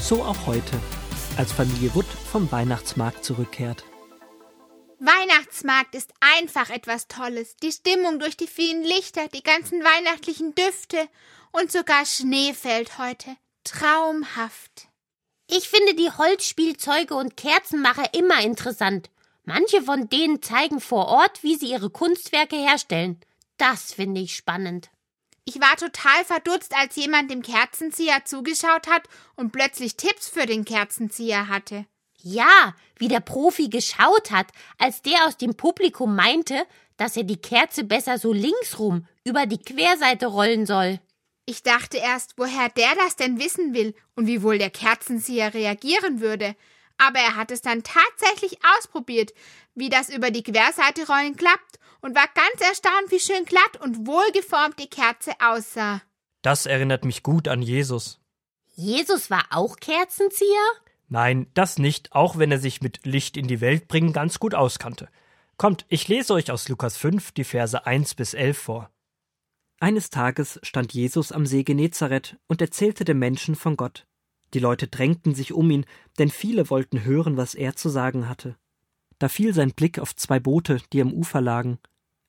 So auch heute, als Familie Wood vom Weihnachtsmarkt zurückkehrt. Weihnachtsmarkt ist einfach etwas Tolles. Die Stimmung durch die vielen Lichter, die ganzen weihnachtlichen Düfte und sogar Schnee fällt heute. Traumhaft. Ich finde die Holzspielzeuge und Kerzenmacher immer interessant. Manche von denen zeigen vor Ort, wie sie ihre Kunstwerke herstellen. Das finde ich spannend. Ich war total verdutzt, als jemand dem Kerzenzieher zugeschaut hat und plötzlich Tipps für den Kerzenzieher hatte. Ja, wie der Profi geschaut hat, als der aus dem Publikum meinte, dass er die Kerze besser so linksrum über die Querseite rollen soll. Ich dachte erst, woher der das denn wissen will und wie wohl der Kerzenzieher reagieren würde. Aber er hat es dann tatsächlich ausprobiert, wie das über die Querseite rollen klappt und war ganz erstaunt, wie schön glatt und wohlgeformt die Kerze aussah. Das erinnert mich gut an Jesus. Jesus war auch Kerzenzieher? Nein, das nicht, auch wenn er sich mit Licht in die Welt bringen ganz gut auskannte. Kommt, ich lese euch aus Lukas 5 die Verse 1 bis 11 vor. Eines Tages stand Jesus am See Genezareth und erzählte den Menschen von Gott. Die Leute drängten sich um ihn, denn viele wollten hören, was er zu sagen hatte. Da fiel sein Blick auf zwei Boote, die am Ufer lagen.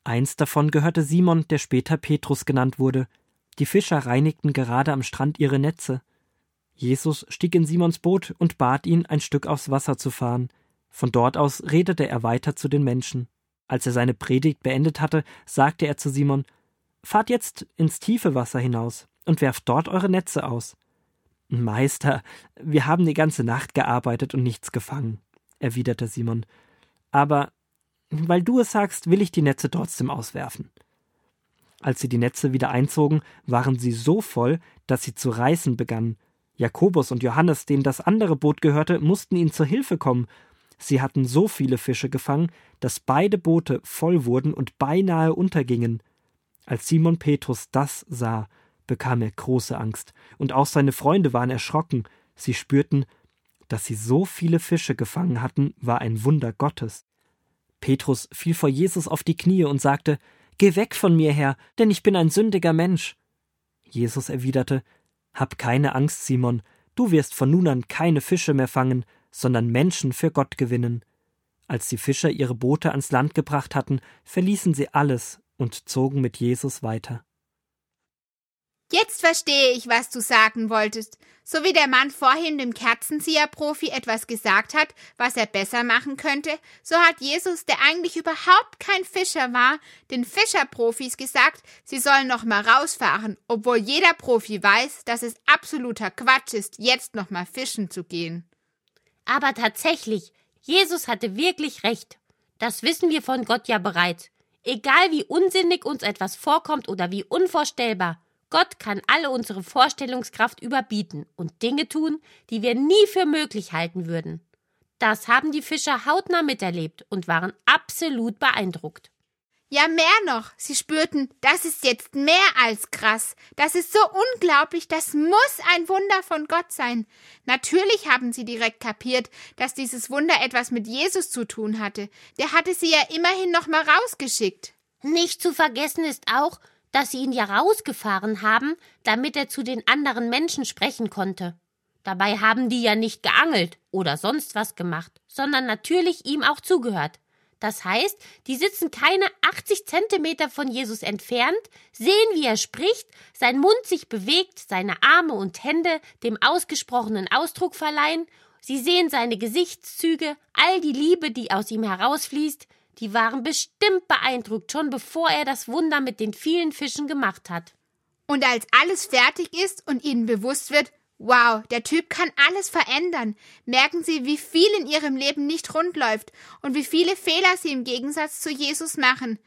Eins davon gehörte Simon, der später Petrus genannt wurde. Die Fischer reinigten gerade am Strand ihre Netze. Jesus stieg in Simons Boot und bat ihn, ein Stück aufs Wasser zu fahren. Von dort aus redete er weiter zu den Menschen. Als er seine Predigt beendet hatte, sagte er zu Simon Fahrt jetzt ins tiefe Wasser hinaus und werft dort eure Netze aus. Meister, wir haben die ganze Nacht gearbeitet und nichts gefangen, erwiderte Simon. Aber weil du es sagst, will ich die Netze trotzdem auswerfen. Als sie die Netze wieder einzogen, waren sie so voll, dass sie zu reißen begannen, Jakobus und Johannes, denen das andere Boot gehörte, mussten ihnen zur Hilfe kommen. Sie hatten so viele Fische gefangen, dass beide Boote voll wurden und beinahe untergingen. Als Simon Petrus das sah, bekam er große Angst, und auch seine Freunde waren erschrocken. Sie spürten, dass sie so viele Fische gefangen hatten, war ein Wunder Gottes. Petrus fiel vor Jesus auf die Knie und sagte Geh weg von mir, Herr, denn ich bin ein sündiger Mensch. Jesus erwiderte hab keine Angst, Simon, du wirst von nun an keine Fische mehr fangen, sondern Menschen für Gott gewinnen. Als die Fischer ihre Boote ans Land gebracht hatten, verließen sie alles und zogen mit Jesus weiter. Jetzt verstehe ich, was du sagen wolltest. So wie der Mann vorhin dem Kerzenzieher-Profi etwas gesagt hat, was er besser machen könnte, so hat Jesus, der eigentlich überhaupt kein Fischer war, den Fischerprofis gesagt, sie sollen noch mal rausfahren, obwohl jeder Profi weiß, dass es absoluter Quatsch ist, jetzt noch mal fischen zu gehen. Aber tatsächlich, Jesus hatte wirklich recht. Das wissen wir von Gott ja bereits. Egal wie unsinnig uns etwas vorkommt oder wie unvorstellbar, Gott kann alle unsere Vorstellungskraft überbieten und Dinge tun, die wir nie für möglich halten würden. Das haben die Fischer hautnah miterlebt und waren absolut beeindruckt. Ja, mehr noch. Sie spürten, das ist jetzt mehr als krass. Das ist so unglaublich, das muss ein Wunder von Gott sein. Natürlich haben sie direkt kapiert, dass dieses Wunder etwas mit Jesus zu tun hatte. Der hatte sie ja immerhin noch mal rausgeschickt. Nicht zu vergessen ist auch, dass sie ihn ja rausgefahren haben, damit er zu den anderen Menschen sprechen konnte. Dabei haben die ja nicht geangelt oder sonst was gemacht, sondern natürlich ihm auch zugehört. Das heißt, die sitzen keine 80 Zentimeter von Jesus entfernt, sehen, wie er spricht, sein Mund sich bewegt, seine Arme und Hände dem ausgesprochenen Ausdruck verleihen, sie sehen seine Gesichtszüge, all die Liebe, die aus ihm herausfließt, die waren bestimmt beeindruckt, schon bevor er das Wunder mit den vielen Fischen gemacht hat. Und als alles fertig ist und ihnen bewusst wird, wow, der Typ kann alles verändern, merken sie, wie viel in ihrem Leben nicht rund läuft und wie viele Fehler sie im Gegensatz zu Jesus machen.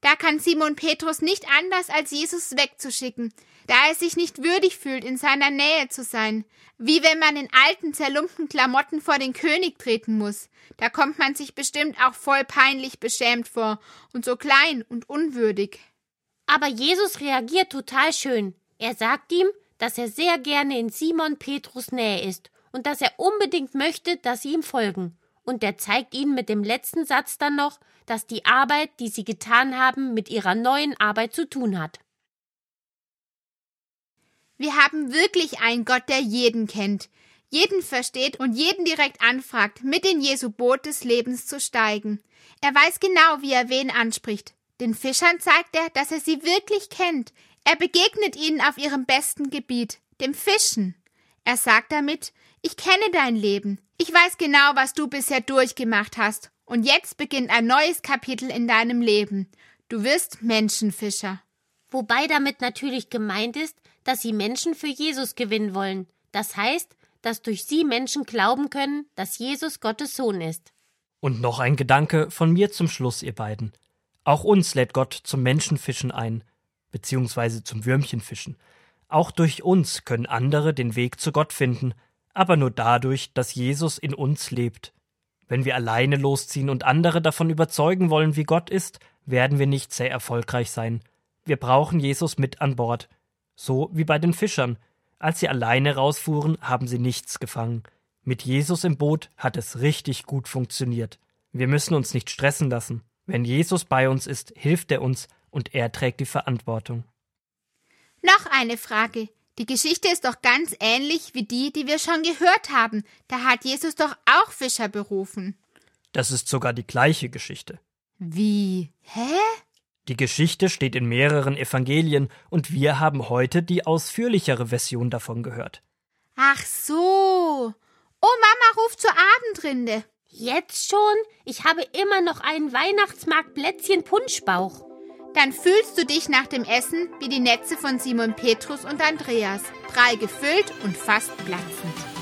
Da kann Simon Petrus nicht anders, als Jesus wegzuschicken. Da er sich nicht würdig fühlt, in seiner Nähe zu sein. Wie wenn man in alten, zerlumpten Klamotten vor den König treten muss. Da kommt man sich bestimmt auch voll peinlich beschämt vor und so klein und unwürdig. Aber Jesus reagiert total schön. Er sagt ihm, dass er sehr gerne in Simon Petrus Nähe ist und dass er unbedingt möchte, dass sie ihm folgen. Und er zeigt ihnen mit dem letzten Satz dann noch, dass die Arbeit, die sie getan haben, mit ihrer neuen Arbeit zu tun hat. Wir haben wirklich einen Gott, der jeden kennt, jeden versteht und jeden direkt anfragt, mit in Jesu Boot des Lebens zu steigen. Er weiß genau, wie er wen anspricht. Den Fischern zeigt er, dass er sie wirklich kennt. Er begegnet ihnen auf ihrem besten Gebiet, dem Fischen. Er sagt damit, ich kenne dein Leben. Ich weiß genau, was du bisher durchgemacht hast. Und jetzt beginnt ein neues Kapitel in deinem Leben. Du wirst Menschenfischer. Wobei damit natürlich gemeint ist, dass sie Menschen für Jesus gewinnen wollen. Das heißt, dass durch sie Menschen glauben können, dass Jesus Gottes Sohn ist. Und noch ein Gedanke von mir zum Schluss, ihr beiden. Auch uns lädt Gott zum Menschenfischen ein, beziehungsweise zum Würmchenfischen. Auch durch uns können andere den Weg zu Gott finden, aber nur dadurch, dass Jesus in uns lebt. Wenn wir alleine losziehen und andere davon überzeugen wollen, wie Gott ist, werden wir nicht sehr erfolgreich sein. Wir brauchen Jesus mit an Bord. So wie bei den Fischern. Als sie alleine rausfuhren, haben sie nichts gefangen. Mit Jesus im Boot hat es richtig gut funktioniert. Wir müssen uns nicht stressen lassen. Wenn Jesus bei uns ist, hilft er uns und er trägt die Verantwortung. Noch eine Frage. Die Geschichte ist doch ganz ähnlich wie die, die wir schon gehört haben. Da hat Jesus doch auch Fischer berufen. Das ist sogar die gleiche Geschichte. Wie? Hä? Die Geschichte steht in mehreren Evangelien und wir haben heute die ausführlichere Version davon gehört. Ach so. Oh, Mama ruft zur Abendrinde. Jetzt schon? Ich habe immer noch einen Weihnachtsmarkt Plätzchen Punschbauch. Dann fühlst du dich nach dem Essen wie die Netze von Simon Petrus und Andreas, prall gefüllt und fast platzend.